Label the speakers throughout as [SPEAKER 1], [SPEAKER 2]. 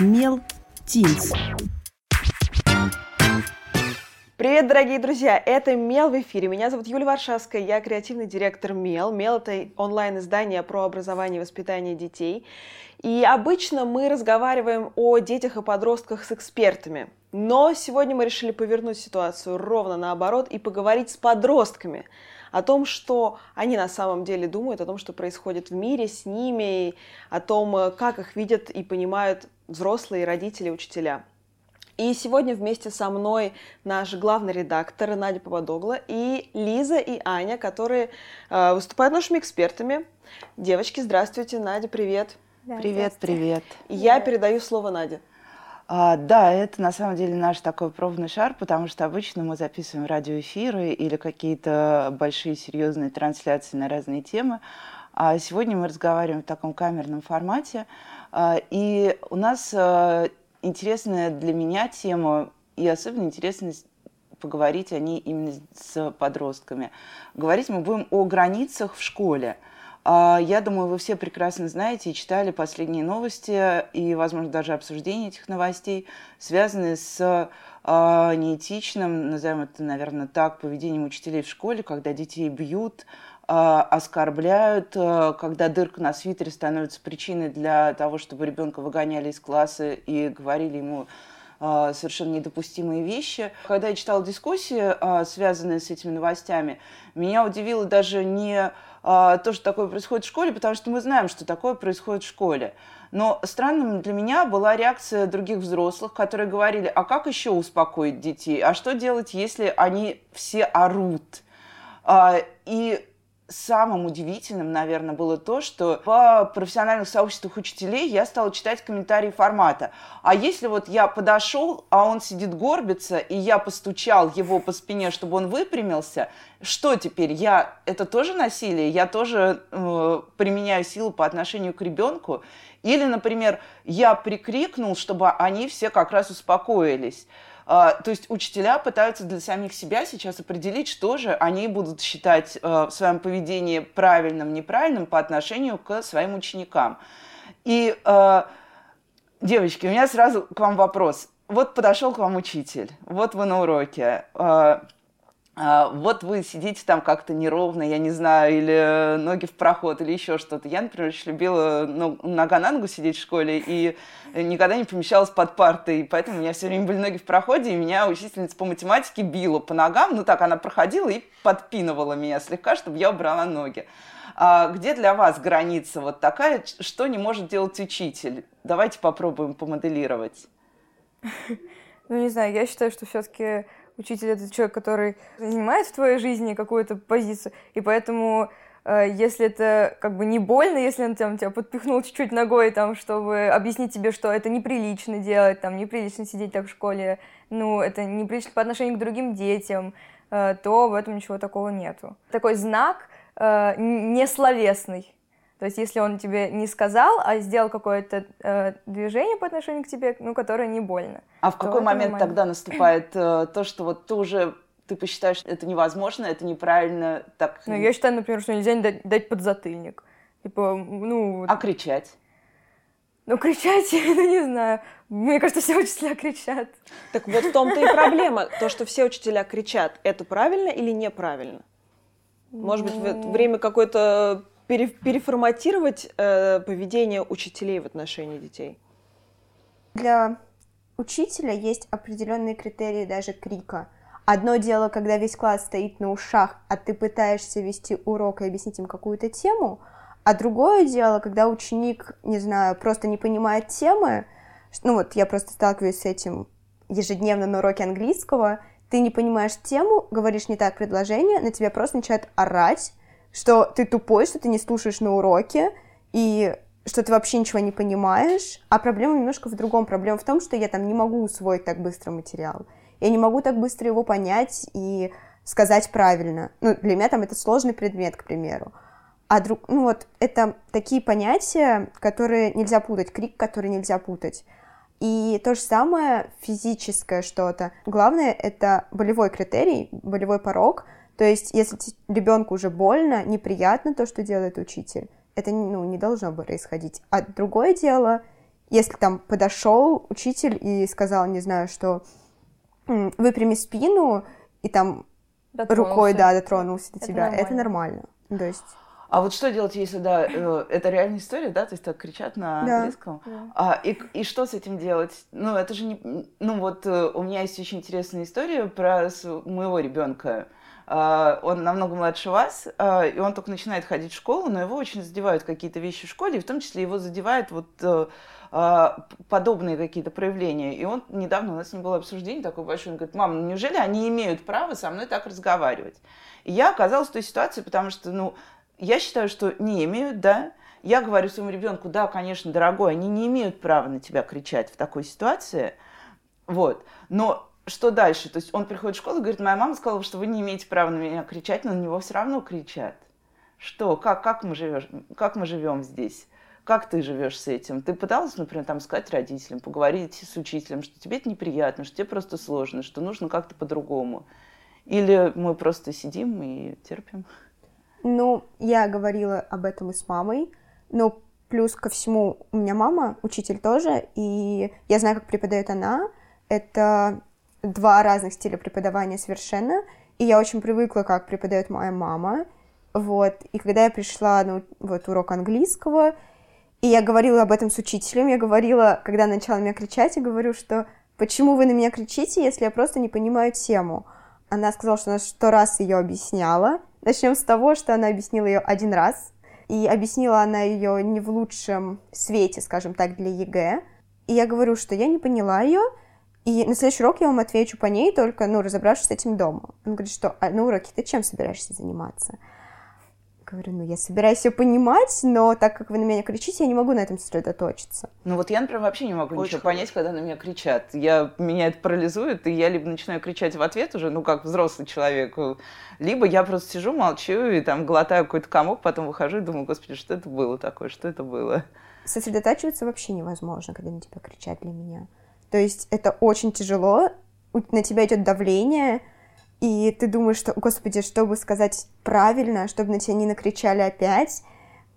[SPEAKER 1] Мел Тинс.
[SPEAKER 2] Привет, дорогие друзья! Это Мел в эфире. Меня зовут Юлия Варшавская, я креативный директор Мел. Мел — это онлайн-издание про образование и воспитание детей. И обычно мы разговариваем о детях и подростках с экспертами. Но сегодня мы решили повернуть ситуацию ровно наоборот и поговорить с подростками о том, что они на самом деле думают, о том, что происходит в мире с ними, о том, как их видят и понимают взрослые, родители, учителя. И сегодня вместе со мной наш главный редактор Надя Попадогла и Лиза и Аня, которые э, выступают нашими экспертами. Девочки, здравствуйте. Надя, привет.
[SPEAKER 3] Да, привет, привет.
[SPEAKER 2] Я передаю слово Наде.
[SPEAKER 3] А, да, это на самом деле наш такой пробный шар, потому что обычно мы записываем радиоэфиры или какие-то большие серьезные трансляции на разные темы. А сегодня мы разговариваем в таком камерном формате. А, и у нас а, интересная для меня тема, и особенно интересно поговорить о ней именно с подростками. Говорить мы будем о границах в школе. А, я думаю, вы все прекрасно знаете и читали последние новости и, возможно, даже обсуждение этих новостей, связанные с неэтичным, назовем это, наверное, так, поведением учителей в школе, когда детей бьют, оскорбляют, когда дырка на свитере становится причиной для того, чтобы ребенка выгоняли из класса и говорили ему совершенно недопустимые вещи. Когда я читала дискуссии, связанные с этими новостями, меня удивило даже не то, что такое происходит в школе, потому что мы знаем, что такое происходит в школе. Но странным для меня была реакция других взрослых, которые говорили, а как еще успокоить детей? А что делать, если они все орут? И самым удивительным, наверное, было то, что в профессиональных сообществах учителей я стала читать комментарии формата. А если вот я подошел, а он сидит горбится, и я постучал его по спине, чтобы он выпрямился, что теперь? Я это тоже насилие? Я тоже э, применяю силу по отношению к ребенку? Или, например, я прикрикнул, чтобы они все как раз успокоились. А, то есть учителя пытаются для самих себя сейчас определить, что же они будут считать а, в своем поведении правильным, неправильным по отношению к своим ученикам. И, а, девочки, у меня сразу к вам вопрос. Вот подошел к вам учитель, вот вы на уроке, а, вот вы сидите там как-то неровно, я не знаю, или ноги в проход, или еще что-то. Я, например, очень любила ну, нога на ногу сидеть в школе и никогда не помещалась под партой, поэтому у меня все время были ноги в проходе, и меня учительница по математике била по ногам, ну так, она проходила и подпинывала меня слегка, чтобы я убрала ноги. А где для вас граница вот такая, что не может делать учитель? Давайте попробуем помоделировать.
[SPEAKER 4] Ну, не знаю, я считаю, что все-таки учитель это человек, который занимает в твоей жизни какую-то позицию, и поэтому э, если это как бы не больно, если он там тебя подпихнул чуть-чуть ногой, там, чтобы объяснить тебе, что это неприлично делать, там, неприлично сидеть так в школе, ну, это неприлично по отношению к другим детям, э, то в этом ничего такого нету. Такой знак э, несловесный. То есть, если он тебе не сказал, а сделал какое-то э, движение по отношению к тебе, ну, которое не больно.
[SPEAKER 3] А в какой момент нормально. тогда наступает э, то, что вот ты уже ты посчитаешь, что это невозможно, это неправильно, так...
[SPEAKER 4] Ну, я считаю, например, что нельзя дать, дать подзатыльник. Типа, ну...
[SPEAKER 3] А кричать?
[SPEAKER 4] Ну, кричать, ну, не знаю. Мне кажется, все учителя кричат.
[SPEAKER 2] Так вот в том-то и проблема. То, что все учителя кричат, это правильно или неправильно? Может быть, в время какой-то переформатировать э, поведение учителей в отношении детей?
[SPEAKER 5] Для учителя есть определенные критерии даже крика. Одно дело, когда весь класс стоит на ушах, а ты пытаешься вести урок и объяснить им какую-то тему, а другое дело, когда ученик, не знаю, просто не понимает темы, ну вот я просто сталкиваюсь с этим ежедневно на уроке английского, ты не понимаешь тему, говоришь не так предложение, на тебя просто начинают орать, что ты тупой, что ты не слушаешь на уроке, и что ты вообще ничего не понимаешь, а проблема немножко в другом. Проблема в том, что я там не могу усвоить так быстро материал. Я не могу так быстро его понять и сказать правильно. Ну, для меня там это сложный предмет, к примеру. А друг, ну вот, это такие понятия, которые нельзя путать, крик, который нельзя путать. И то же самое физическое что-то. Главное — это болевой критерий, болевой порог — то есть, если ребенку уже больно, неприятно то, что делает учитель, это ну, не должно бы происходить. А другое дело, если там подошел учитель и сказал, не знаю, что выпрями спину, и там
[SPEAKER 4] Дотронулся.
[SPEAKER 5] рукой, да, дотронулся до
[SPEAKER 4] Это
[SPEAKER 5] тебя, это
[SPEAKER 4] нормально.
[SPEAKER 5] нормально. То есть,
[SPEAKER 3] А вот что делать, если, да, э, это реальная история, да, то есть так кричат на
[SPEAKER 5] Да.
[SPEAKER 3] английском? А, и, и что с этим делать? Ну, это же не... Ну, вот э, у меня есть очень интересная история про моего ребенка. А, Он намного младше вас, а, и он только начинает ходить в школу, но его очень задевают какие-то вещи в школе, и в том числе его задевают вот э, подобные какие-то проявления. И он недавно у нас не было обсуждение такое большое, он говорит, мам, ну неужели они имеют право со мной так разговаривать? И я оказалась в той ситуации, потому что, ну, я считаю, что не имеют, да. Я говорю своему ребенку, да, конечно, дорогой, они не имеют права на тебя кричать в такой ситуации. Вот. Но что дальше? То есть он приходит в школу и говорит, моя мама сказала, что вы не имеете права на меня кричать, но на него все равно кричат. Что? Как, как, мы, живешь, как мы живем здесь? Как ты живешь с этим? Ты пыталась, например, там сказать родителям, поговорить с учителем, что тебе это неприятно, что тебе просто сложно, что нужно как-то по-другому? Или мы просто сидим и терпим?
[SPEAKER 5] Ну, я говорила об этом и с мамой, но плюс ко всему у меня мама, учитель тоже, и я знаю, как преподает она. Это два разных стиля преподавания совершенно, и я очень привыкла, как преподает моя мама. Вот, и когда я пришла на вот, урок английского, и я говорила об этом с учителем, я говорила, когда начала меня кричать, я говорю, что почему вы на меня кричите, если я просто не понимаю тему? Она сказала, что она сто раз ее объясняла. Начнем с того, что она объяснила ее один раз, и объяснила она ее не в лучшем свете, скажем так, для ЕГЭ. И я говорю, что я не поняла ее, и на следующий урок я вам отвечу по ней, только, ну, разобравшись с этим дома. Он говорит, что а на уроке ты чем собираешься заниматься? Говорю, ну, я собираюсь ее понимать, но так как вы на меня кричите, я не могу на этом сосредоточиться.
[SPEAKER 3] Ну вот я, например, вообще не могу
[SPEAKER 2] Очень
[SPEAKER 3] ничего понять, когда на меня кричат. Я, меня это парализует, и я либо начинаю кричать в ответ уже, ну как взрослый человек, либо я просто сижу, молчу и там глотаю какой-то комок, потом выхожу и думаю, господи, что это было такое, что это было?
[SPEAKER 5] Сосредотачиваться вообще невозможно, когда на тебя кричат для меня. То есть это очень тяжело, на тебя идет давление, и ты думаешь, что, господи, чтобы сказать правильно, чтобы на тебя не накричали опять,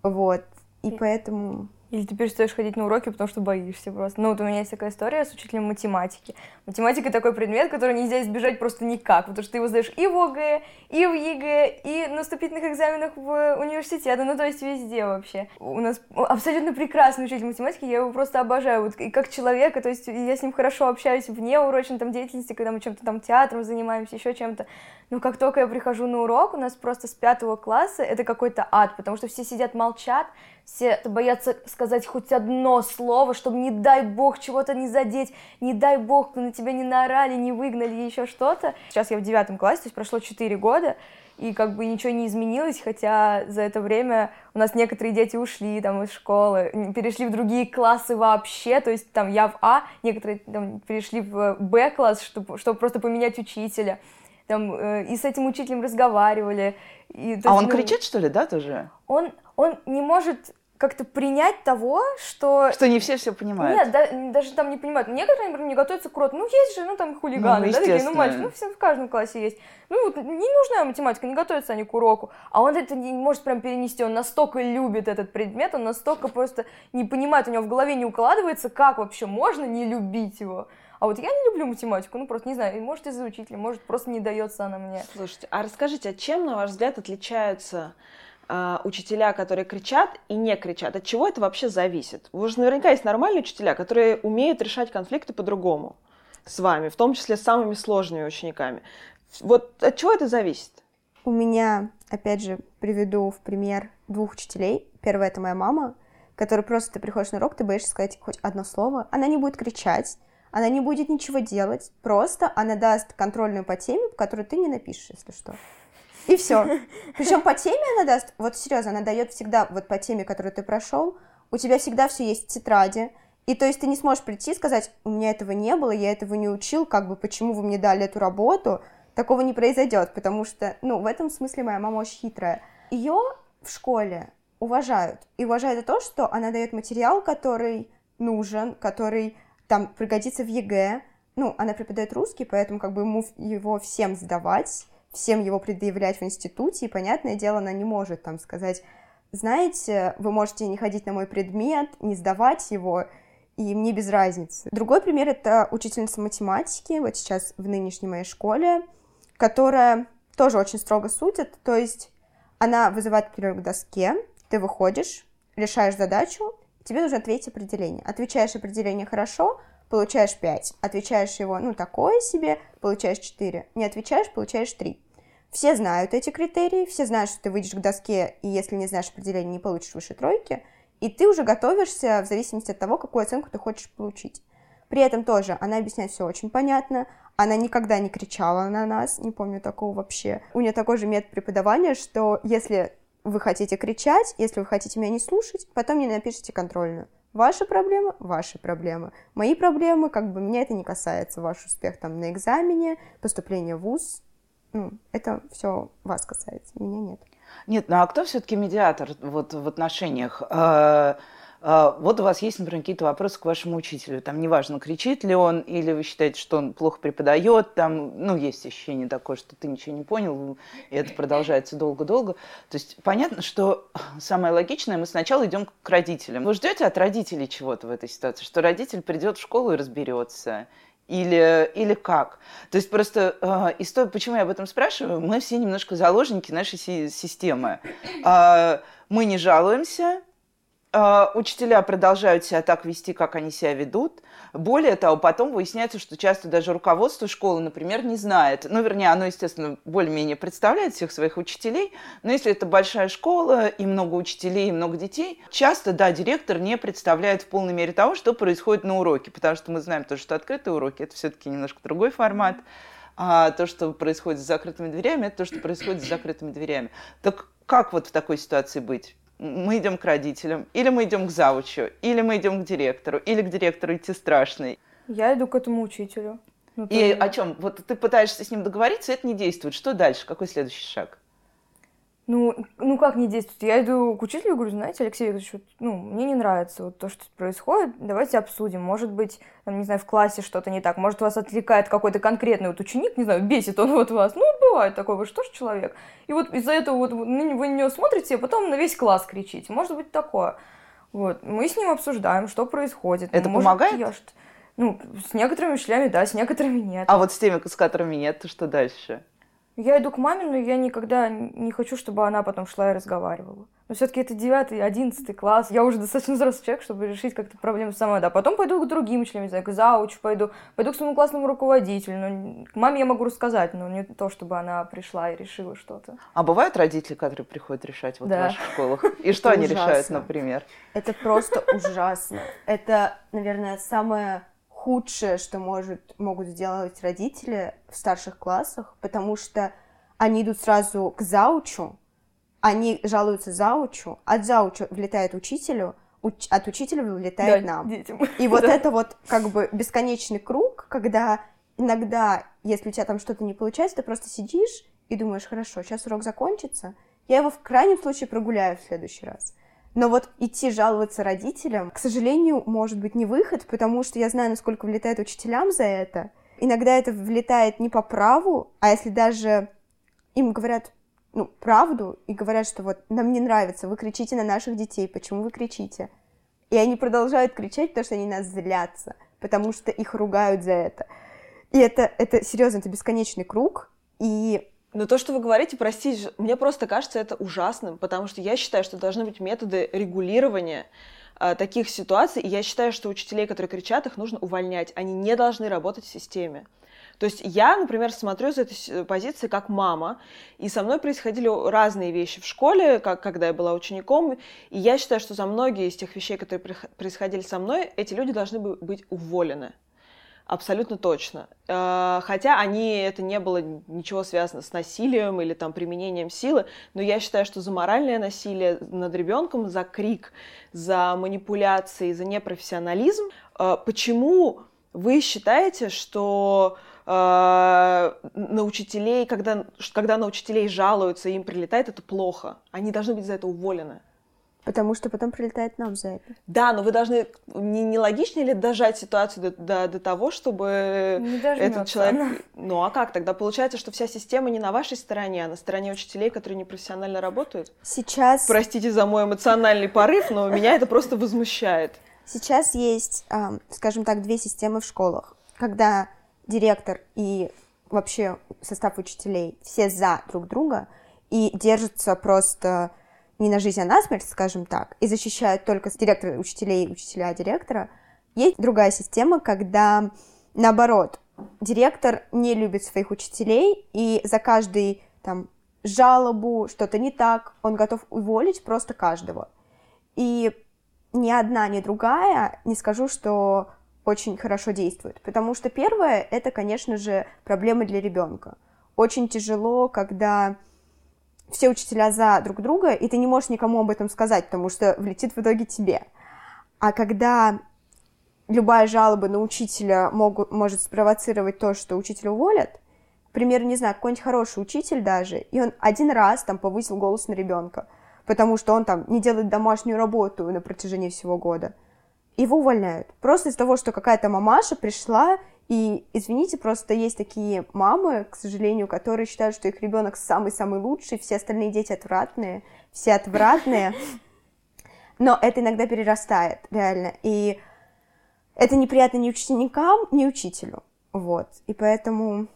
[SPEAKER 5] вот, и поэтому...
[SPEAKER 4] Или ты перестаешь ходить на уроки, потому что боишься просто. Ну, вот у меня есть такая история с учителем математики. Математика такой предмет, который нельзя избежать просто никак, потому что ты его сдаешь и в ОГЭ, и в ЕГЭ, и на вступительных экзаменах в университеты, ну, то есть везде вообще. У нас абсолютно прекрасный учитель математики, я его просто обожаю, вот и как человека, то есть я с ним хорошо общаюсь вне урочной там деятельности, когда мы чем-то там театром занимаемся, еще чем-то. Но как только я прихожу на урок, у нас просто с пятого класса это какой-то ад, потому что все сидят, молчат, все боятся сказать хоть одно слово, чтобы, не дай бог, чего-то не задеть, не дай бог, на тебя не наорали, не выгнали, еще что-то. Сейчас я в девятом классе, то есть прошло 4 года, и как бы ничего не изменилось, хотя за это время у нас некоторые дети ушли там из школы, перешли в другие классы вообще, то есть там я в А, некоторые там перешли в Б класс, чтобы, чтобы просто поменять учителя. Там, э, и с этим учителем разговаривали. И, то
[SPEAKER 3] А он
[SPEAKER 4] ну,
[SPEAKER 3] кричит, что ли, да, тоже?
[SPEAKER 4] Он, он не может как-то принять того, что...
[SPEAKER 3] Что не все все понимают.
[SPEAKER 4] Нет, да- даже там не понимают. Некоторые, например, не готовятся к уроку. Ну, есть же, ну, там, хулиганы,
[SPEAKER 3] Ну,
[SPEAKER 4] да, такие, ну, мальчики, ну, все в каждом классе есть. Ну, вот не нужна математика, не готовятся они к уроку. А он это не может прям перенести, он настолько любит этот предмет, он настолько просто не понимает, у него в голове не укладывается, как вообще можно не любить его. А вот я не люблю математику, ну, просто не знаю, может, из-за учителя, может, просто не дается она мне.
[SPEAKER 2] Слушайте, а расскажите, а чем, на ваш взгляд, отличаются а, учителя, которые кричат и не кричат? От чего это вообще зависит? Вы же наверняка есть нормальные учителя, которые умеют решать конфликты по-другому с вами, в том числе с самыми сложными учениками. Вот от чего это зависит?
[SPEAKER 5] У меня, опять же, приведу в пример двух учителей. Первая — это моя мама, которая просто ты приходишь на урок, ты боишься сказать хоть одно слово, она не будет кричать, она не будет ничего делать, просто она даст контрольную по теме, которую ты не напишешь, если что. И все. Причем по теме она даст, вот серьезно, она дает всегда вот по теме, которую ты прошел, у тебя всегда все есть в тетради, и то есть ты не сможешь прийти и сказать, у меня этого не было, я этого не учил, как бы почему вы мне дали эту работу, такого не произойдет, потому что, ну, в этом смысле моя мама очень хитрая. Ее в школе уважают. И уважают за то, что она дает материал, который нужен, который там пригодится в ЕГЭ. Ну, она преподает русский, поэтому как бы ему его всем сдавать, всем его предъявлять в институте, и, понятное дело, она не может там сказать, знаете, вы можете не ходить на мой предмет, не сдавать его, и мне без разницы. Другой пример — это учительница математики, вот сейчас в нынешней моей школе, которая тоже очень строго судит, то есть она вызывает перерыв к доске, ты выходишь, решаешь задачу, тебе нужно ответить определение. Отвечаешь определение хорошо, получаешь 5. Отвечаешь его, ну, такое себе, получаешь 4. Не отвечаешь, получаешь 3. Все знают эти критерии, все знают, что ты выйдешь к доске, и если не знаешь определение, не получишь выше тройки, и ты уже готовишься в зависимости от того, какую оценку ты хочешь получить. При этом тоже она объясняет все очень понятно, она никогда не кричала на нас, не помню такого вообще. У нее такой же метод преподавания, что если вы хотите кричать, если вы хотите меня не слушать, потом мне напишите контрольную. Ваши проблемы – ваши проблемы. Мои проблемы, как бы, меня это не касается. Ваш успех там на экзамене, поступление в ВУЗ, ну, это все вас касается, меня нет.
[SPEAKER 3] Нет, ну а кто все-таки медиатор вот в отношениях? А, а, вот у вас есть, например, какие-то вопросы к вашему учителю. Там неважно, кричит ли он, или вы считаете, что он плохо преподает. Там, ну, есть ощущение такое, что ты ничего не понял, и это продолжается долго-долго. То есть понятно, что самое логичное, мы сначала идем к родителям. Вы ждете от родителей чего-то в этой ситуации, что родитель придет в школу и разберется, или, или как? То есть просто э, история, почему я об этом спрашиваю, мы все немножко заложники нашей си- системы. Э, мы не жалуемся, учителя продолжают себя так вести, как они себя ведут. Более того, потом выясняется, что часто даже руководство школы, например, не знает. Ну, вернее, оно, естественно, более-менее представляет всех своих учителей, но если это большая школа и много учителей, и много детей, часто, да, директор не представляет в полной мере того, что происходит на уроке, потому что мы знаем тоже, что открытые уроки – это все-таки немножко другой формат, а то, что происходит за закрытыми дверями, это то, что происходит за закрытыми дверями. Так как вот в такой ситуации быть? Мы идем к родителям, или мы идем к завучу, или мы идем к директору, или к директору идти страшный.
[SPEAKER 4] Я иду к этому учителю.
[SPEAKER 3] Ну, и о чем? Вот ты пытаешься с ним договориться, это не действует. Что дальше? Какой следующий шаг?
[SPEAKER 4] Ну, ну как не действует? Я иду к учителю и говорю, знаете, Алексей Викторович, вот, ну, мне не нравится вот то, что происходит, давайте обсудим. Может быть, там, не знаю, в классе что-то не так, может, вас отвлекает какой-то конкретный вот ученик, не знаю, бесит он вот вас. Ну, бывает такое, вы что ж человек? И вот из-за этого вот вы на него смотрите, а потом на весь класс кричите. Может быть, такое. Вот, мы с ним обсуждаем, что происходит.
[SPEAKER 3] Это
[SPEAKER 4] может,
[SPEAKER 3] помогает?
[SPEAKER 4] Я что ну, с некоторыми учителями да, с некоторыми нет.
[SPEAKER 3] А вот с теми, с которыми нет, то что дальше?
[SPEAKER 4] Я иду к маме, но я никогда не хочу, чтобы она потом шла и разговаривала. Но все-таки это девятый, одиннадцатый класс. Я уже достаточно взрослый человек, чтобы решить как-то проблему сама. Да, потом пойду к другим членам, не знаю, к заучу пойду, пойду к своему классному руководителю. Но к маме я могу рассказать, но не то, чтобы она пришла и решила что-то.
[SPEAKER 3] А бывают родители, которые приходят решать вот да. в ваших школах? И что они решают, например?
[SPEAKER 5] Это просто ужасно. Это, наверное, самое худшее, что может, могут сделать родители в старших классах, потому что они идут сразу к заучу, они жалуются заучу, от заучу влетает учителю, уч- от учителя влетает да, нам. Детям. И вот это вот как бы бесконечный круг, когда иногда, если у тебя там что-то не получается, ты просто сидишь и думаешь, хорошо, сейчас урок закончится, я его в крайнем случае прогуляю в следующий раз. Но вот идти жаловаться родителям, к сожалению, может быть не выход, потому что я знаю, насколько влетает учителям за это. Иногда это влетает не по праву, а если даже им говорят ну, правду и говорят, что вот нам не нравится, вы кричите на наших детей, почему вы кричите? И они продолжают кричать, потому что они нас злятся, потому что их ругают за это. И это, это серьезно, это бесконечный круг. И
[SPEAKER 2] но то, что вы говорите, простите, мне просто кажется это ужасным, потому что я считаю, что должны быть методы регулирования а, таких ситуаций, и я считаю, что учителей, которые кричат, их нужно увольнять. Они не должны работать в системе. То есть я, например, смотрю с этой позиции как мама, и со мной происходили разные вещи в школе, как когда я была учеником, и я считаю, что за многие из тех вещей, которые происходили со мной, эти люди должны быть уволены. Абсолютно точно. Э, хотя они, это не было ничего связано с насилием или там применением силы, но я считаю, что за моральное насилие над ребенком, за крик, за манипуляции, за непрофессионализм, э, почему вы считаете, что э, на учителей, когда, когда на учителей жалуются, им прилетает, это плохо. Они должны быть за это уволены.
[SPEAKER 5] Потому что потом прилетает нам за это.
[SPEAKER 2] Да, но вы должны не, не логичнее ли дожать ситуацию до, до, до того, чтобы не этот человек. Она. Ну а как? Тогда получается, что вся система не на вашей стороне, а на стороне учителей, которые непрофессионально работают.
[SPEAKER 5] Сейчас.
[SPEAKER 2] Простите за мой эмоциональный порыв, но меня это просто возмущает.
[SPEAKER 5] Сейчас есть, скажем так, две системы в школах, когда директор и вообще состав учителей все за друг друга и держатся просто не на жизнь, а на смерть, скажем так, и защищают только директора учителей и учителя директора. Есть другая система, когда наоборот, директор не любит своих учителей, и за каждый там жалобу, что-то не так, он готов уволить просто каждого. И ни одна, ни другая не скажу, что очень хорошо действует. Потому что первое — это, конечно же, проблемы для ребенка. Очень тяжело, когда все учителя за друг друга, и ты не можешь никому об этом сказать, потому что влетит в итоге тебе. А когда любая жалоба на учителя могут, может спровоцировать то, что учителя уволят, к примеру, не знаю, какой-нибудь хороший учитель даже, и он один раз там повысил голос на ребенка, потому что он там не делает домашнюю работу на протяжении всего года, его увольняют. Просто из-за того, что какая-то мамаша пришла и, извините, просто есть такие мамы, к сожалению, которые считают, что их ребенок самый-самый лучший, все остальные дети отвратные, все отвратные. Но это иногда перерастает, реально. И это неприятно ни ученикам, ни учителю. Вот. И поэтому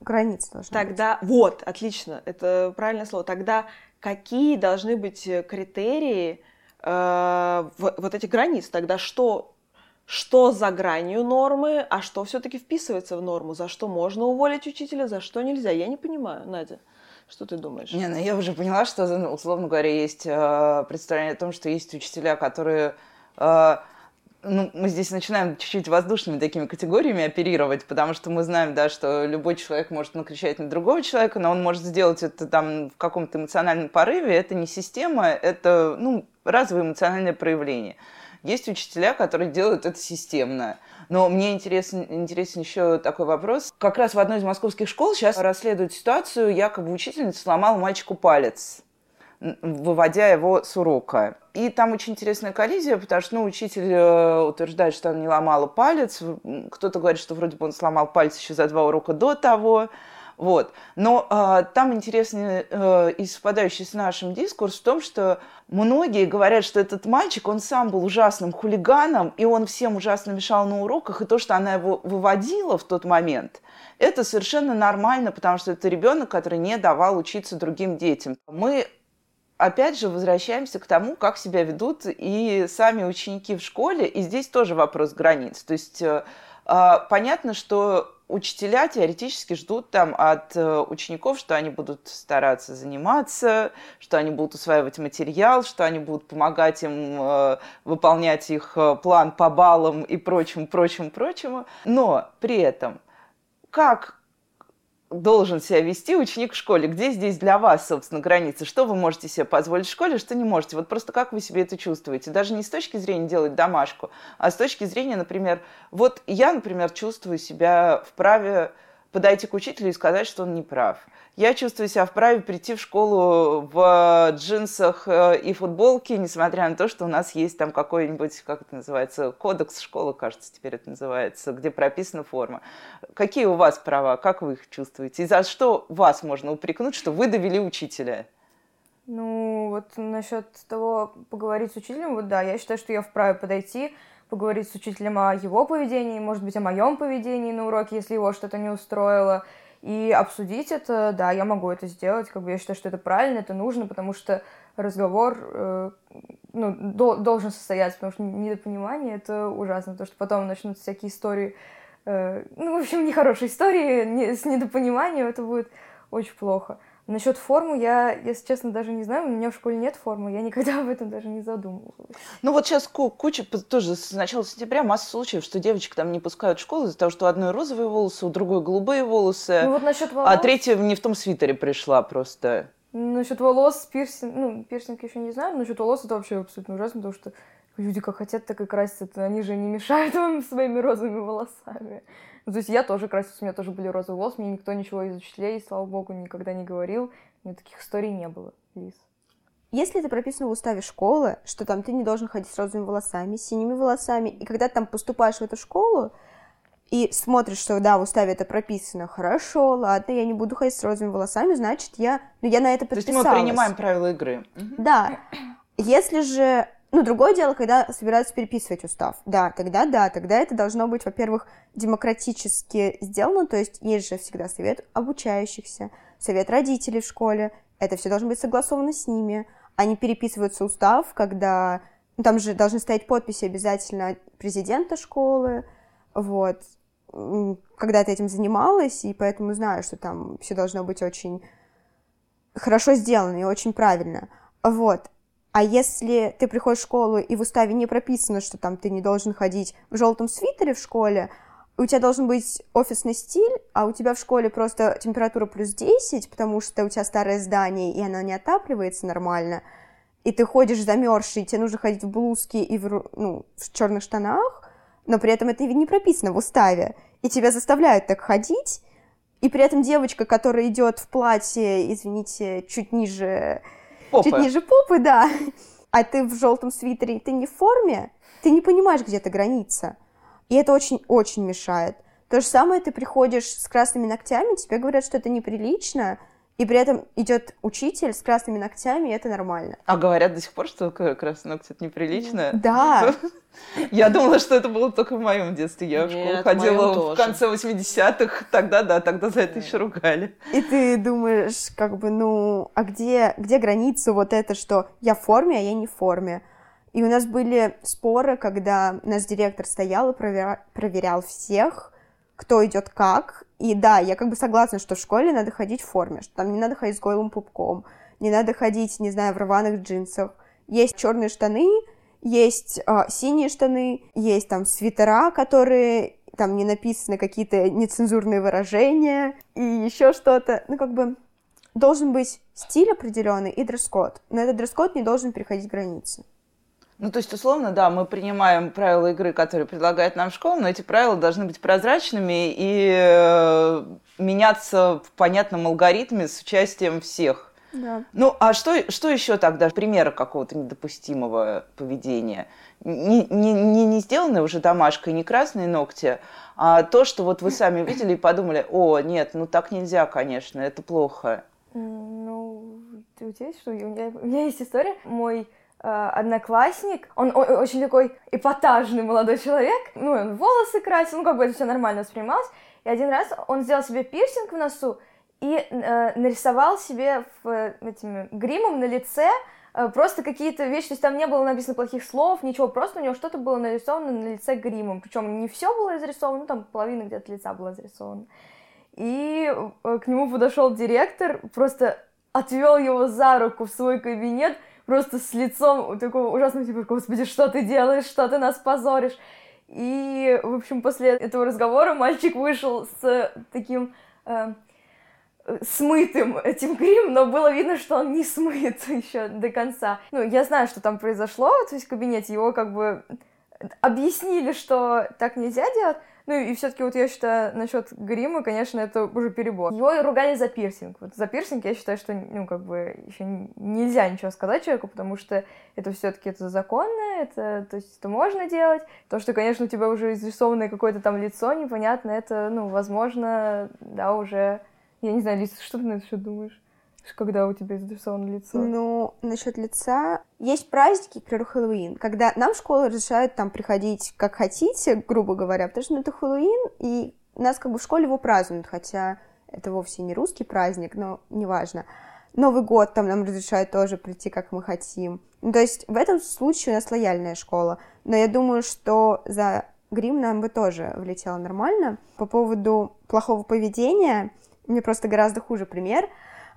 [SPEAKER 5] границы должны
[SPEAKER 2] Тогда, быть. вот, отлично, это правильное слово. Тогда какие должны быть критерии э, вот этих границ? Тогда что что за гранью нормы, а что все-таки вписывается в норму, за что можно уволить учителя, за что нельзя. Я не понимаю, Надя. Что ты думаешь?
[SPEAKER 3] Не, ну я уже поняла, что, ну, условно говоря, есть э, представление о том, что есть учителя, которые... Э, ну, мы здесь начинаем чуть-чуть воздушными такими категориями оперировать, потому что мы знаем, да, что любой человек может накричать на другого человека, но он может сделать это там в каком-то эмоциональном порыве. Это не система, это, ну, разовое эмоциональное проявление. Есть учителя, которые делают это системно. Но мне интересен, интересен еще такой вопрос. Как раз в одной из московских школ сейчас расследуют ситуацию, якобы учительница сломала мальчику палец выводя его с урока. И там очень интересная коллизия, потому что ну, учитель э, утверждает, что она не ломала палец. Кто-то говорит, что вроде бы он сломал палец еще за два урока до того. Вот. Но э, там интересный э, и совпадающий с нашим дискурс в том, что многие говорят, что этот мальчик, он сам был ужасным хулиганом, и он всем ужасно мешал на уроках, и то, что она его выводила в тот момент, это совершенно нормально, потому что это ребенок, который не давал учиться другим детям. Мы опять же возвращаемся к тому, как себя ведут и сами ученики в школе, и здесь тоже вопрос границ. То есть э, понятно, что учителя теоретически ждут там от э, учеников, что они будут стараться заниматься, что они будут усваивать материал, что они будут помогать им э, выполнять их э, план по баллам и прочему, прочему, прочему. Но при этом как должен себя вести ученик в школе? Где здесь для вас, собственно, границы? Что вы можете себе позволить в школе, что не можете? Вот просто как вы себе это чувствуете? Даже не с точки зрения делать домашку, а с точки зрения, например, вот я, например, чувствую себя вправе подойти к учителю и сказать, что он не прав. Я чувствую себя вправе прийти в школу в джинсах э, и футболке, несмотря на то, что у нас есть там какой-нибудь, как это называется, кодекс школы, кажется, теперь это называется, где прописана форма. Какие у вас права, как вы их чувствуете? И за что вас можно упрекнуть, что вы довели учителя?
[SPEAKER 4] Ну, вот насчет того, поговорить с учителем, вот да, я считаю, что я вправе подойти, поговорить с учителем о его поведении, может быть, о моем поведении на уроке, если его что-то не устроило, и обсудить это, да, я могу это сделать, как бы я считаю, что это правильно, это нужно, потому что разговор э, ну, до, должен состояться, потому что недопонимание это ужасно, потому что потом начнутся всякие истории, э, ну, в общем, нехорошие истории не, с недопониманием, это будет очень плохо. Насчет формы я, если честно, даже не знаю. У меня в школе нет формы, я никогда об этом даже не задумывалась.
[SPEAKER 3] Ну вот сейчас куча, тоже с начала сентября масса случаев, что девочек там не пускают в школу из-за того, что у одной розовые волосы, у другой голубые волосы.
[SPEAKER 4] Ну вот насчет волос...
[SPEAKER 3] А третья не в том свитере пришла просто.
[SPEAKER 4] Насчет волос, пирсинг, ну, пирсинг еще не знаю, но насчет волос это вообще абсолютно ужасно, потому что люди как хотят, так и красятся, они же не мешают вам своими розовыми волосами. Ну, то есть я тоже красилась, у меня тоже были розовые волосы, мне никто ничего из учителей, слава богу, никогда не говорил. У меня таких историй не было, Лиз.
[SPEAKER 5] Если это прописано в уставе школы, что там ты не должен ходить с розовыми волосами, с синими волосами, и когда ты там поступаешь в эту школу, и смотришь, что да, в уставе это прописано, хорошо, ладно, я не буду ходить с розовыми волосами, значит, я, ну, я на это подписалась.
[SPEAKER 3] То есть мы принимаем правила игры.
[SPEAKER 5] Да. Если же Ну, другое дело, когда собираются переписывать устав. Да, тогда да, тогда это должно быть, во-первых, демократически сделано, то есть есть же всегда совет обучающихся, совет родителей в школе, это все должно быть согласовано с ними. Они переписываются устав, когда... Ну, там же должны стоять подписи обязательно президента школы, вот. Когда ты этим занималась, и поэтому знаю, что там все должно быть очень хорошо сделано и очень правильно. Вот. А если ты приходишь в школу, и в уставе не прописано, что там ты не должен ходить в желтом свитере в школе, у тебя должен быть офисный стиль, а у тебя в школе просто температура плюс 10, потому что у тебя старое здание, и оно не отапливается нормально, и ты ходишь замерзший, тебе нужно ходить в блузке и в, ну, в черных штанах, но при этом это не прописано в уставе, и тебя заставляют так ходить, и при этом девочка, которая идет в платье, извините, чуть ниже
[SPEAKER 3] Попы.
[SPEAKER 5] чуть ниже попы, да, а ты в желтом свитере, ты не в форме, ты не понимаешь, где эта граница. И это очень-очень мешает. То же самое, ты приходишь с красными ногтями, тебе говорят, что это неприлично, и при этом идет учитель с красными ногтями, и это нормально.
[SPEAKER 3] А говорят до сих пор, что красные ногти это неприлично?
[SPEAKER 5] Да.
[SPEAKER 3] Я думала, что это было только в моем детстве. Я в школу
[SPEAKER 2] Нет, в
[SPEAKER 3] ходила
[SPEAKER 2] моем
[SPEAKER 3] в конце 80-х. Тогда да, тогда за это еще ругали.
[SPEAKER 5] И ты думаешь, как бы, ну, а где, где граница вот это, что я в форме, а я не в форме? И у нас были споры, когда наш директор стоял и проверя- проверял всех, кто идет как. И да, я как бы согласна, что в школе надо ходить в форме, что там не надо ходить с голым пупком, не надо ходить, не знаю, в рваных джинсах. Есть черные штаны, есть а, синие штаны, есть там свитера, которые там не написаны какие-то нецензурные выражения и еще что-то. Ну, как бы должен быть стиль определенный и дресс-код, но этот дресс-код не должен переходить границы.
[SPEAKER 3] Ну, то есть, условно, да, мы принимаем правила игры, которые предлагает нам школа, но эти правила должны быть прозрачными и э, меняться в понятном алгоритме с участием всех.
[SPEAKER 5] Да.
[SPEAKER 3] Ну, а что, что еще тогда? Примера какого-то недопустимого поведения. Не, не, не, не сделанные уже домашкой, не красные ногти, а то, что вот вы сами увидели и подумали, о, нет, ну так нельзя, конечно, это плохо.
[SPEAKER 4] Ну, ты у тебя есть что? У меня, у меня есть история. Мой одноклассник, он очень такой эпатажный молодой человек, ну, он волосы красил, ну, как бы это все нормально воспринималось. И один раз он сделал себе пирсинг в носу и э, нарисовал себе в, э, этим гримом на лице э, просто какие-то вещи, то есть там не было написано плохих слов, ничего, просто у него что-то было нарисовано на лице гримом, причем не все было изрисовано, ну, там половина где-то лица была зарисована. И э, к нему подошел директор, просто отвел его за руку в свой кабинет, просто с лицом такого ужасного, типа, господи, что ты делаешь, что ты нас позоришь. И, в общем, после этого разговора мальчик вышел с таким э, смытым этим грим, но было видно, что он не смыт еще до конца. Ну, я знаю, что там произошло, то есть в кабинете его как бы объяснили, что так нельзя делать, ну и все-таки вот я считаю насчет грима, конечно, это уже перебор. Его ругали за пирсинг. Вот за пирсинг я считаю, что ну как бы еще нельзя ничего сказать человеку, потому что это все-таки это законно, это то есть это можно делать. То, что, конечно, у тебя уже изрисованное какое-то там лицо непонятно, это ну возможно, да уже я не знаю, Лиз, что ты на это счет думаешь? Когда у тебя изрисовано лицо?
[SPEAKER 5] Ну, насчет лица. Есть праздники, к примеру, Хэллоуин, когда нам в школу разрешают там приходить как хотите, грубо говоря, потому что ну, это Хэллоуин, и нас как бы в школе его празднуют, хотя это вовсе не русский праздник, но неважно. Новый год там нам разрешают тоже прийти, как мы хотим. Ну, то есть в этом случае у нас лояльная школа. Но я думаю, что за грим нам бы тоже влетело нормально. По поводу плохого поведения, мне просто гораздо хуже пример.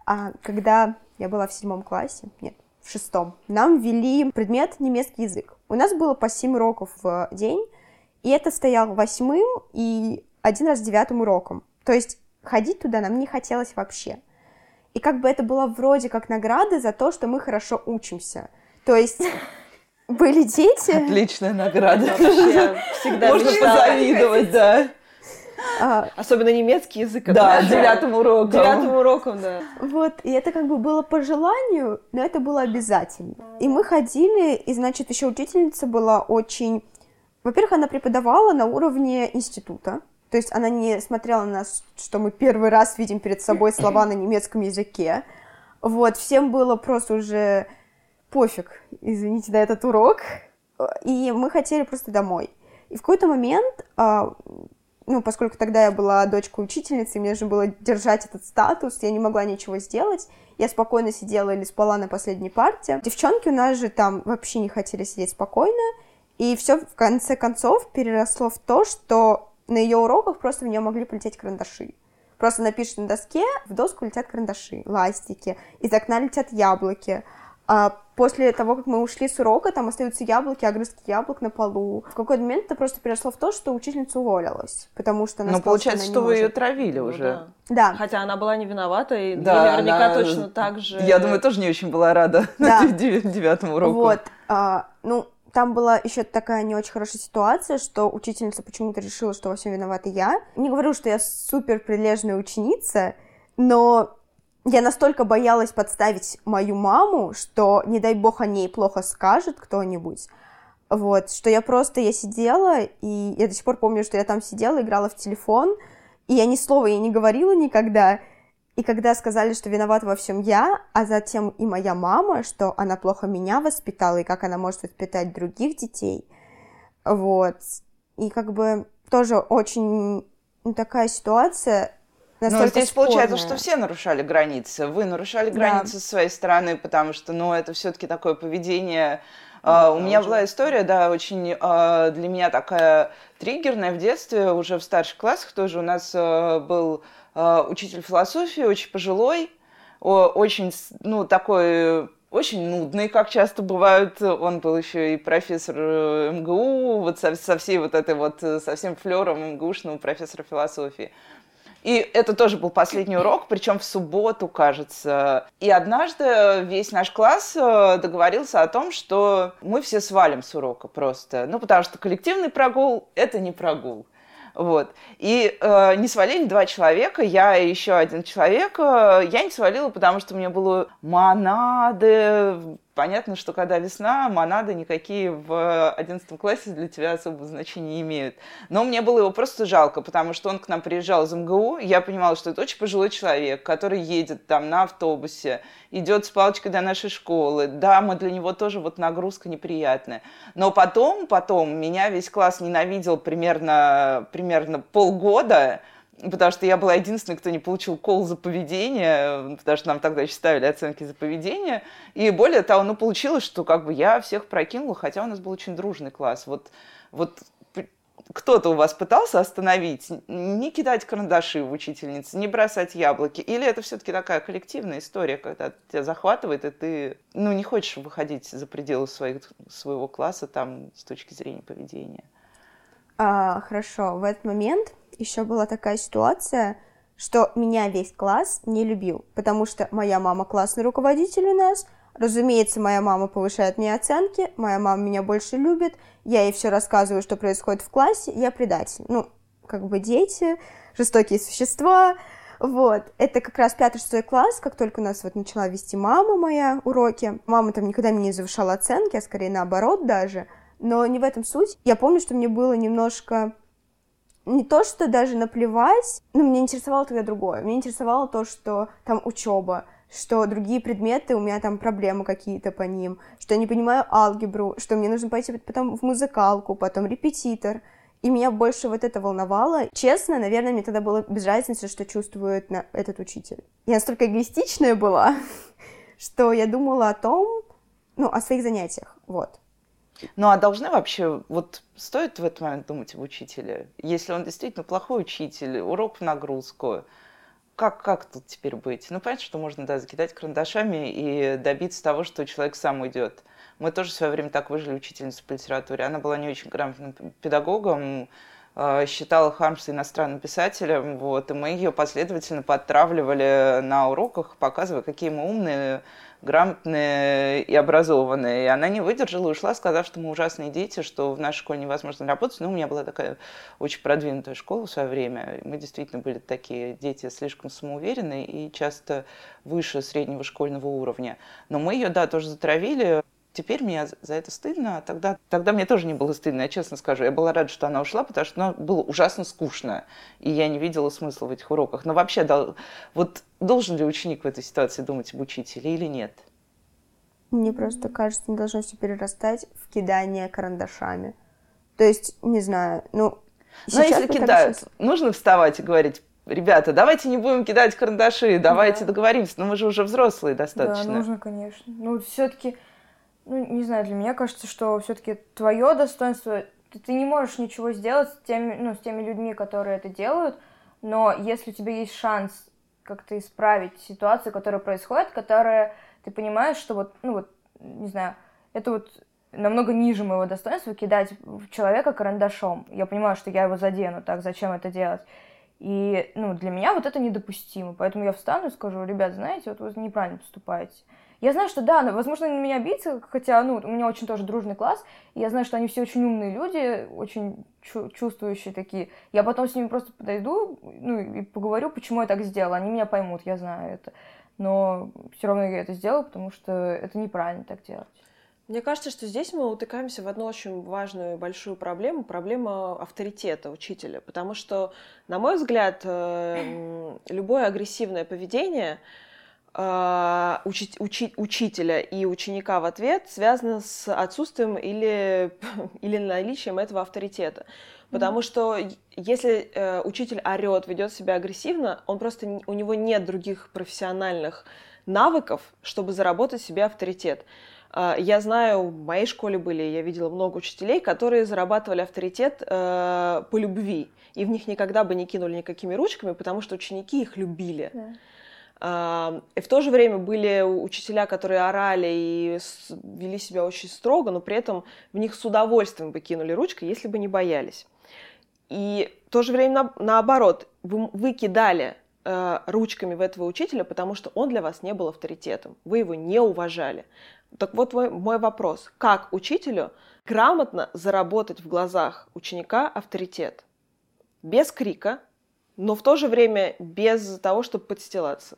[SPEAKER 5] А когда я была в седьмом классе, нет, в шестом, нам ввели предмет немецкий язык. У нас было по 7 уроков в день, и это стоял восьмым и один раз девятым уроком. То есть ходить туда нам не хотелось вообще. И как бы это было вроде как награда за то, что мы хорошо учимся. То есть были дети...
[SPEAKER 3] Отличная награда.
[SPEAKER 2] Вообще, всегда
[SPEAKER 3] Можно
[SPEAKER 2] мечтала.
[SPEAKER 3] позавидовать, да.
[SPEAKER 5] А,
[SPEAKER 2] Особенно немецкий язык.
[SPEAKER 3] Да,
[SPEAKER 2] это-
[SPEAKER 3] девятым уроком.
[SPEAKER 2] Девятым уроком, да.
[SPEAKER 5] Вот, и это как бы было по желанию, но это было обязательно. И мы ходили, и, значит, еще учительница была очень... Во-первых, она преподавала на уровне института, то есть она не смотрела на нас, что мы первый раз видим перед собой слова на немецком языке. Вот, всем было просто уже пофиг, извините, на этот урок. И мы хотели просто домой. И в какой-то момент, а, ну, поскольку тогда я была дочкой учительницы, мне нужно было держать этот статус, я не могла ничего сделать, я спокойно сидела или спала на последней парте. Девчонки у нас же там вообще не хотели сидеть спокойно, и все в конце концов переросло в то, что на ее уроках просто в нее могли полететь карандаши. Просто напишешь на доске, в доску летят карандаши, ластики, из окна летят яблоки. А после того, как мы ушли с урока, там остаются яблоки, огрызки яблок на полу. В какой-то момент это просто перешло в то, что учительница уволилась, потому что она
[SPEAKER 3] Ну,
[SPEAKER 5] сказала,
[SPEAKER 3] получается,
[SPEAKER 5] она
[SPEAKER 3] что вы ее травили
[SPEAKER 2] Ну
[SPEAKER 3] уже.
[SPEAKER 2] да.
[SPEAKER 5] Да,
[SPEAKER 2] Хотя она была не виновата, и
[SPEAKER 3] Да,
[SPEAKER 2] наверняка
[SPEAKER 3] она-
[SPEAKER 2] точно так же.
[SPEAKER 3] Я думаю, тоже не очень была рада
[SPEAKER 5] Да.
[SPEAKER 3] дев- девятому уроку.
[SPEAKER 5] Вот, а, ну, там была еще такая не очень хорошая ситуация, что учительница почему-то решила, что во всем виновата я. Не говорю, что я супер прилежная ученица, но я настолько боялась подставить мою маму, что, не дай бог, о ней плохо скажет кто-нибудь. Вот, что я просто, я сидела, и я до сих пор помню, что я там сидела, играла в телефон, и я ни слова ей не говорила никогда. И когда сказали, что виновата во всем я, а затем и моя мама, что она плохо меня воспитала, и как она может воспитать других детей, вот. И как бы тоже очень ну, такая ситуация
[SPEAKER 3] Ну,
[SPEAKER 5] настолько
[SPEAKER 3] здесь получается,
[SPEAKER 5] спорная.
[SPEAKER 3] что все нарушали границы. Вы нарушали
[SPEAKER 5] Да.
[SPEAKER 3] границы с своей стороны, потому что, ну, это все-таки такое поведение. А, у меня была история, да, очень а, для меня такая триггерная в детстве, уже в старших классах тоже. У нас а, был а, учитель философии, очень пожилой, очень, ну, такой очень нудный, как часто бывают. Он был еще и профессор э, МГУ, вот со, со всей вот этой вот, э, со всем флером МГУшного профессора философии. И это тоже был последний урок, причем в субботу, кажется. И однажды весь наш класс э, договорился о том, что мы все свалим с урока просто. Ну, потому что коллективный прогул – это не прогул. Вот. И э, не свалили два человека, я и еще один человек. Э, Я не свалила, потому что мне было монады. Понятно, что когда весна, монады никакие в 11 классе для тебя особого значения не имеют. Но мне было его просто жалко, потому что он к нам приезжал из МГУ. Я понимала, что это очень пожилой человек, который едет там на автобусе, идет с палочкой до нашей школы. Да, мы для него тоже вот нагрузка неприятная. Но потом, потом меня весь класс ненавидел примерно, примерно полгода, потому что я была единственной, кто не получил кол за поведение, потому что нам тогда еще ставили оценки за поведение. И более того, ну, получилось, что как бы я всех прокинула, хотя у нас был очень дружный класс. Вот, вот кто-то у вас пытался остановить, не кидать карандаши в учительницы, не бросать яблоки? Или это все-таки такая коллективная история, когда тебя захватывает, и ты ну, не хочешь выходить за пределы своих, своего класса там, с точки зрения поведения?
[SPEAKER 5] А, хорошо, в этот момент еще была такая ситуация, что меня весь класс не любил, потому что моя мама классный руководитель у нас, разумеется, моя мама повышает мне оценки, моя мама меня больше любит, я ей все рассказываю, что происходит в классе, я предатель. Ну, как бы дети, жестокие существа, вот, это как раз пятый-шестой класс, как только у нас вот начала вести мама моя уроки. Мама там никогда мне не завышала оценки, а скорее наоборот даже. Но не в этом суть. Я помню, что мне было немножко не то, что даже наплевать, но меня интересовало тогда другое. Меня интересовало то, что там учеба, что другие предметы, у меня там проблемы какие-то по ним, что я не понимаю алгебру, что мне нужно пойти потом в музыкалку, потом репетитор. И меня больше вот это волновало. Честно, наверное, мне тогда было без разницы, что чувствует на- этот учитель. Я настолько эгоистичная была, что я думала о том, ну, о своих занятиях, вот.
[SPEAKER 3] Ну, а должны вообще, вот стоит в этот момент думать об учителе? Если он действительно плохой учитель, урок в нагрузку, как, как тут теперь быть? Ну, понятно, что можно, да, закидать карандашами и добиться того, что человек сам уйдет. Мы тоже в свое время так выжили учительницу по литературе. Она была не очень грамотным педагогом, э, считала Хармса иностранным писателем, вот, и мы ее последовательно подтравливали на уроках, показывая, какие мы умные, грамотные и образованные. И она не выдержала и ушла, сказав, что мы ужасные дети, что в нашей школе невозможно работать. Ну, у меня была такая очень продвинутая школа в свое время. Мы действительно были такие дети слишком самоуверенные и часто выше среднего школьного уровня. Но мы ее, да, тоже затравили. Теперь мне за это стыдно, а тогда, тогда мне тоже не было стыдно, я честно скажу. Я была рада, что она ушла, потому что она было ужасно скучно, и я не видела смысла в этих уроках. Но вообще, дол- вот должен ли ученик в этой ситуации думать об учителе или нет?
[SPEAKER 5] Мне просто кажется, не должно все перерастать в кидание карандашами. То есть, не знаю, ну...
[SPEAKER 3] Но если кидают, сейчас... нужно вставать и говорить, ребята, давайте не будем кидать карандаши, давайте да. договоримся, но мы же уже взрослые достаточно.
[SPEAKER 4] Да, нужно, конечно. Ну, все-таки, ну, не знаю, для меня кажется, что все-таки твое достоинство, ты, не можешь ничего сделать с теми, ну, с теми людьми, которые это делают, но если у тебя есть шанс как-то исправить ситуацию, которая происходит, которая ты понимаешь, что вот, ну вот, не знаю, это вот намного ниже моего достоинства кидать в человека карандашом. Я понимаю, что я его задену, так зачем это делать? И, ну, для меня вот это недопустимо. Поэтому я встану и скажу, ребят, знаете, вот вы неправильно поступаете. Я знаю, что да, возможно, они на меня обидятся, хотя, ну, у меня очень тоже дружный класс, и я знаю, что они все очень умные люди, очень чу- чувствующие такие. Я потом с ними просто подойду, ну, и поговорю, почему я так сделала. Они меня поймут, я знаю это. Но все равно я это сделаю, потому что это неправильно так делать.
[SPEAKER 2] Мне кажется, что здесь мы утыкаемся в одну очень важную большую проблему, проблема авторитета учителя. Потому что, на мой взгляд, э, любое агрессивное поведение учи, учи, учителя и ученика в ответ связано с отсутствием или, или наличием этого авторитета. Потому mm-hmm. что если э, учитель орет, ведет себя агрессивно, он просто у него нет других профессиональных навыков, чтобы заработать себе авторитет. Э, я знаю, в моей школе были, я видела много учителей, которые зарабатывали авторитет э, по любви, и в них никогда бы не кинули никакими ручками, потому что ученики их любили. Yeah. И в то же время были учителя, которые орали и вели себя очень строго, но при этом в них с удовольствием бы кинули ручкой, если бы не боялись. И в то же время на, наоборот, вы, кидали э, ручками в этого учителя, потому что он для вас не был авторитетом, вы его не уважали. Так вот мой вопрос, как учителю грамотно заработать в глазах ученика авторитет? Без крика, но в то же время без того, чтобы подстилаться.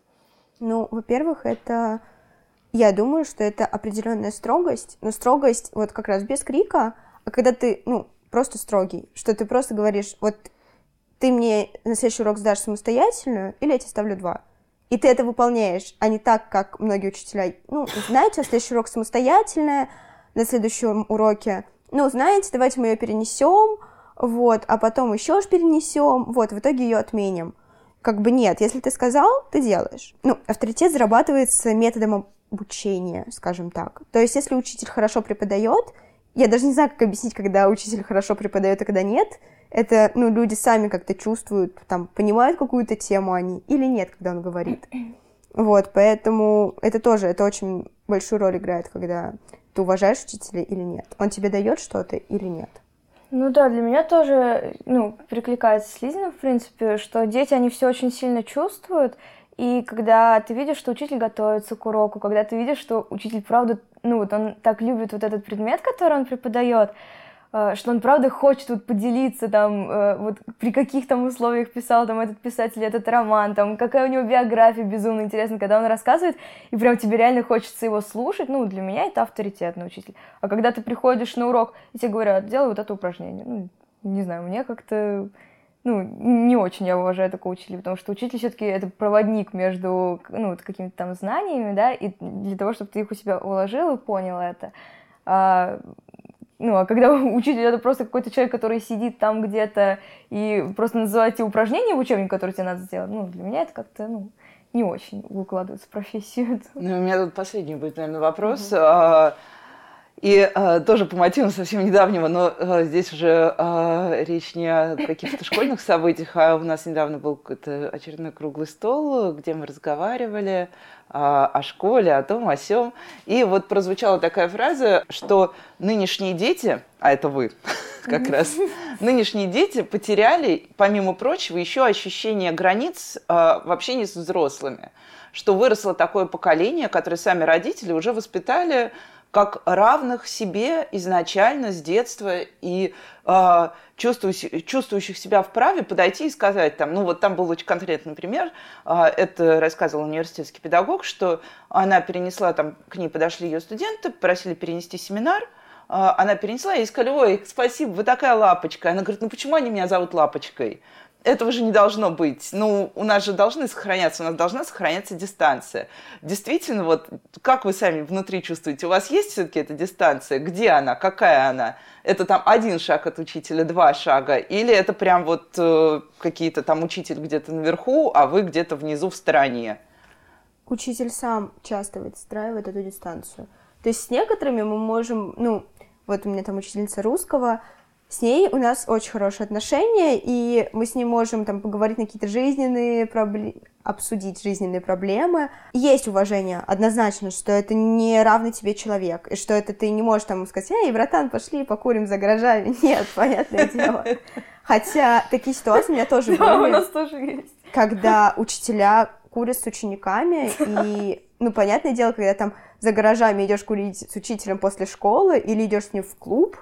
[SPEAKER 5] Ну, во-первых, это... Я думаю, что это определенная строгость, но строгость вот как раз без крика, а когда ты, ну, просто строгий, что ты просто говоришь, вот ты мне на следующий урок сдашь самостоятельную, или я тебе ставлю два. И ты это выполняешь, а не так, как многие учителя. Ну, знаете, следующий урок самостоятельная, на следующем уроке, ну, знаете, давайте мы ее перенесем, вот, а потом еще ж перенесем, вот, в итоге ее отменим. Как бы нет, если ты сказал, ты делаешь. Ну, авторитет зарабатывается методом обучения, скажем так. То есть, если учитель хорошо преподает, я даже не знаю, как объяснить, когда учитель хорошо преподает, а когда нет. Это, ну, люди сами как-то чувствуют, там, понимают какую-то тему они или нет, когда он говорит. Вот, поэтому это тоже, это очень большую роль играет, когда ты уважаешь учителя или нет. Он тебе дает что-то или нет.
[SPEAKER 4] Ну да, для меня тоже, ну, прикликается с в принципе, что дети, они все очень сильно чувствуют, и когда ты видишь, что учитель готовится к уроку, когда ты видишь, что учитель, правда, ну вот он так любит вот этот предмет, который он преподает, что он правда хочет вот поделиться там, э, вот при каких там условиях писал там этот писатель этот роман, там какая у него биография безумно интересная, когда он рассказывает, и прям тебе реально хочется его слушать, ну для меня это авторитетный учитель. А когда ты приходишь на урок, и тебе говорят, делай вот это упражнение, ну не знаю, мне как-то ну, не очень я уважаю такого учителя, потому что учитель все-таки это проводник между, ну, вот какими-то там знаниями, да, и для того, чтобы ты их у себя уложил и понял это. А, ну, а когда учитель это просто какой-то человек, который сидит там где-то и просто называет те упражнения в учебнике, которые тебе надо сделать, ну, для меня это как-то, ну, не очень укладывается в профессию.
[SPEAKER 3] Ну, у меня тут последний будет, наверное, вопрос. Uh-huh. И э, тоже по мотивам совсем недавнего, но э, здесь уже э, речь не о каких-то школьных событиях, а у нас недавно был какой-то очередной круглый стол, где мы разговаривали э, о школе, о том, о сем. И вот прозвучала такая фраза, что нынешние дети, а это вы как раз, нынешние дети потеряли, помимо прочего, еще ощущение границ э, в общении с взрослыми. Что выросло такое поколение, которое сами родители уже воспитали как равных себе изначально с детства и э, чувствующих, чувствующих себя вправе подойти и сказать там, ну вот там был очень конкретный пример, э, это рассказывал университетский педагог, что она перенесла, там к ней подошли ее студенты, просили перенести семинар, э, она перенесла и сказали, ой, спасибо, вы такая лапочка. Она говорит, ну почему они меня зовут лапочкой? Этого же не должно быть. Ну, у нас же должны сохраняться, у нас должна сохраняться дистанция. Действительно, вот как вы сами внутри чувствуете, у вас есть все-таки эта дистанция? Где она? Какая она? Это там один шаг от учителя, два шага? Или это прям вот э, какие-то там учитель где-то наверху, а вы где-то внизу в стороне?
[SPEAKER 5] Учитель сам часто выстраивает эту дистанцию. То есть с некоторыми мы можем, ну, вот у меня там учительница русского, с ней у нас очень хорошие отношения, и мы с ней можем там поговорить на какие-то жизненные проблемы, обсудить жизненные проблемы. Есть уважение, однозначно, что это не равный тебе человек, и что это ты не можешь там сказать, эй, братан, пошли покурим за гаражами. Нет, понятное дело. Хотя такие ситуации у меня тоже были.
[SPEAKER 4] Да, у нас тоже есть.
[SPEAKER 5] Когда учителя курят с учениками, и, ну, понятное дело, когда там за гаражами идешь курить с учителем после школы или идешь с ним в клуб,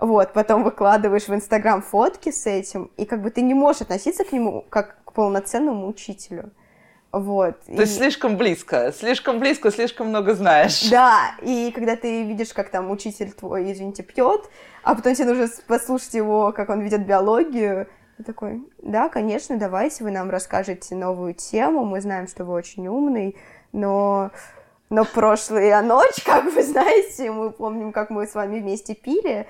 [SPEAKER 5] вот, потом выкладываешь в Инстаграм фотки с этим, и как бы ты не можешь относиться к нему как к полноценному учителю. Вот.
[SPEAKER 3] То и... есть слишком близко, слишком близко, слишком много знаешь.
[SPEAKER 5] Да, и когда ты видишь, как там учитель твой, извините, пьет, а потом тебе нужно послушать его, как он ведет биологию, ты такой, да, конечно, давайте вы нам расскажете новую тему, мы знаем, что вы очень умный, но но прошлая ночь, как вы знаете, мы помним, как мы с вами вместе пили,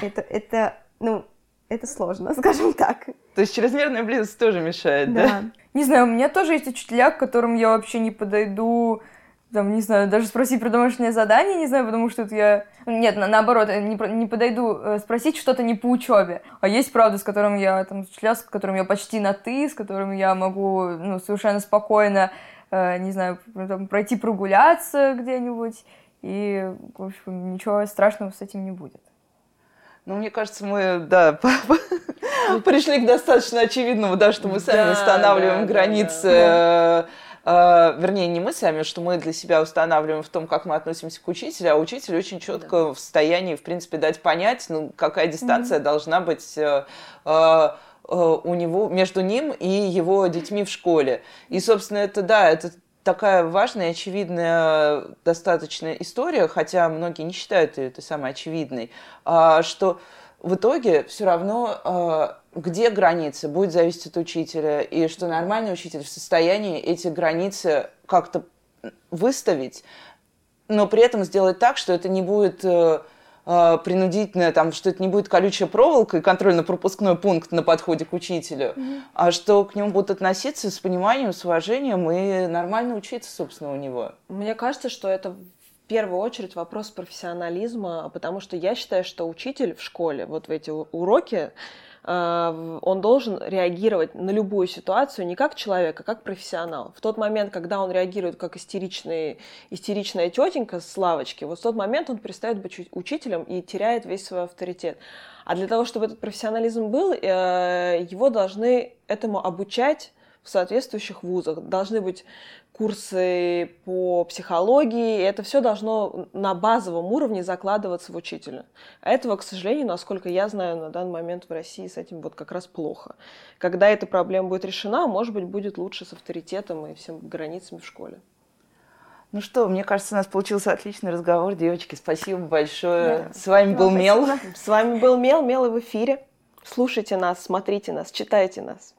[SPEAKER 5] это, это, ну, это сложно, скажем так.
[SPEAKER 3] То есть чрезмерная близость тоже мешает, да? да?
[SPEAKER 4] Не знаю, у меня тоже есть учителя, к которым я вообще не подойду, там, не знаю, даже спросить про домашнее задание, не знаю, потому что это я... Нет, на, наоборот, не, не подойду э, спросить что-то не по учебе. А есть, правда, с которым я, там, учителя, с которым я почти на «ты», с которым я могу, ну, совершенно спокойно, э, не знаю, там, пройти прогуляться где-нибудь, и, в общем, ничего страшного с этим не будет.
[SPEAKER 3] Ну, мне кажется, мы, да, пришли к достаточно очевидному, да, что мы сами устанавливаем границы, э, э, вернее, не мы сами, что мы для себя устанавливаем в том, как мы относимся к учителю, а учитель очень четко в состоянии, в принципе, дать понять, ну, какая дистанция должна быть э, у него, между ним и его детьми в школе. И, собственно, это, да, это такая важная, очевидная достаточно история, хотя многие не считают ее этой самой очевидной, а, что в итоге все равно, а, где границы, будет зависеть от учителя, и что нормальный учитель в состоянии эти границы как-то выставить, но при этом сделать так, что это не будет э, принудительное, там, что это не будет колючая проволока и контрольно-пропускной пункт на подходе к учителю, mm-hmm. а что к нему будут относиться с пониманием, с уважением и нормально учиться, собственно, у него.
[SPEAKER 2] Мне кажется, что это в первую очередь вопрос профессионализма, потому что я считаю, что учитель в школе, вот в эти уроки, он должен реагировать на любую ситуацию не как человек, а как профессионал. В тот момент, когда он реагирует как истеричный, истеричная тетенька с лавочки, вот в тот момент он перестает быть учителем и теряет весь свой авторитет. А для того, чтобы этот профессионализм был, э, его должны этому обучать в соответствующих вузах. Должны быть курсы по психологии, и это все должно на базовом уровне закладываться в учителя. А этого, к сожалению, насколько я знаю, на данный момент в России с этим вот как раз плохо. Когда эта проблема будет решена, может быть, будет лучше с авторитетом и всеми границами в школе.
[SPEAKER 3] Ну что, мне кажется, у нас получился отличный разговор, девочки. Спасибо большое. Да. С вами был Мел.
[SPEAKER 2] С вами был Мел, Мел в эфире. Слушайте нас, смотрите нас, читайте нас.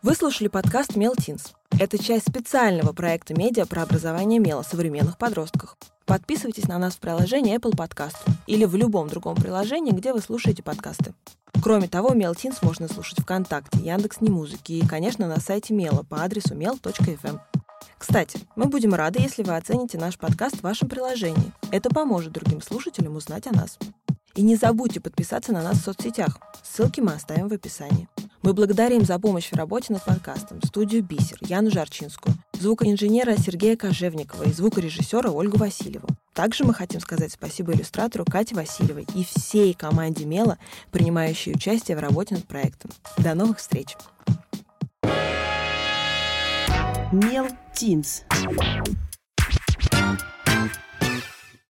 [SPEAKER 1] Вы слушали подкаст «Мелтинс». Это часть специального проекта медиа про образование мела современных подростках. Подписывайтесь на нас в приложении Apple Podcast или в любом другом приложении, где вы слушаете подкасты. Кроме того, Мелтинс можно слушать ВКонтакте, Яндекс.Немузыки и, конечно, на сайте Мела по адресу mel.fm. Кстати, мы будем рады, если вы оцените наш подкаст в вашем приложении. Это поможет другим слушателям узнать о нас. И не забудьте подписаться на нас в соцсетях. Ссылки мы оставим в описании. Мы благодарим за помощь в работе над подкастом студию «Бисер» Яну Жарчинскую, звукоинженера Сергея Кожевникова и звукорежиссера Ольгу Васильеву. Также мы хотим сказать спасибо иллюстратору Кате Васильевой и всей команде Мела, принимающей участие в работе над проектом. До новых встреч!
[SPEAKER 2] Мел Тинс.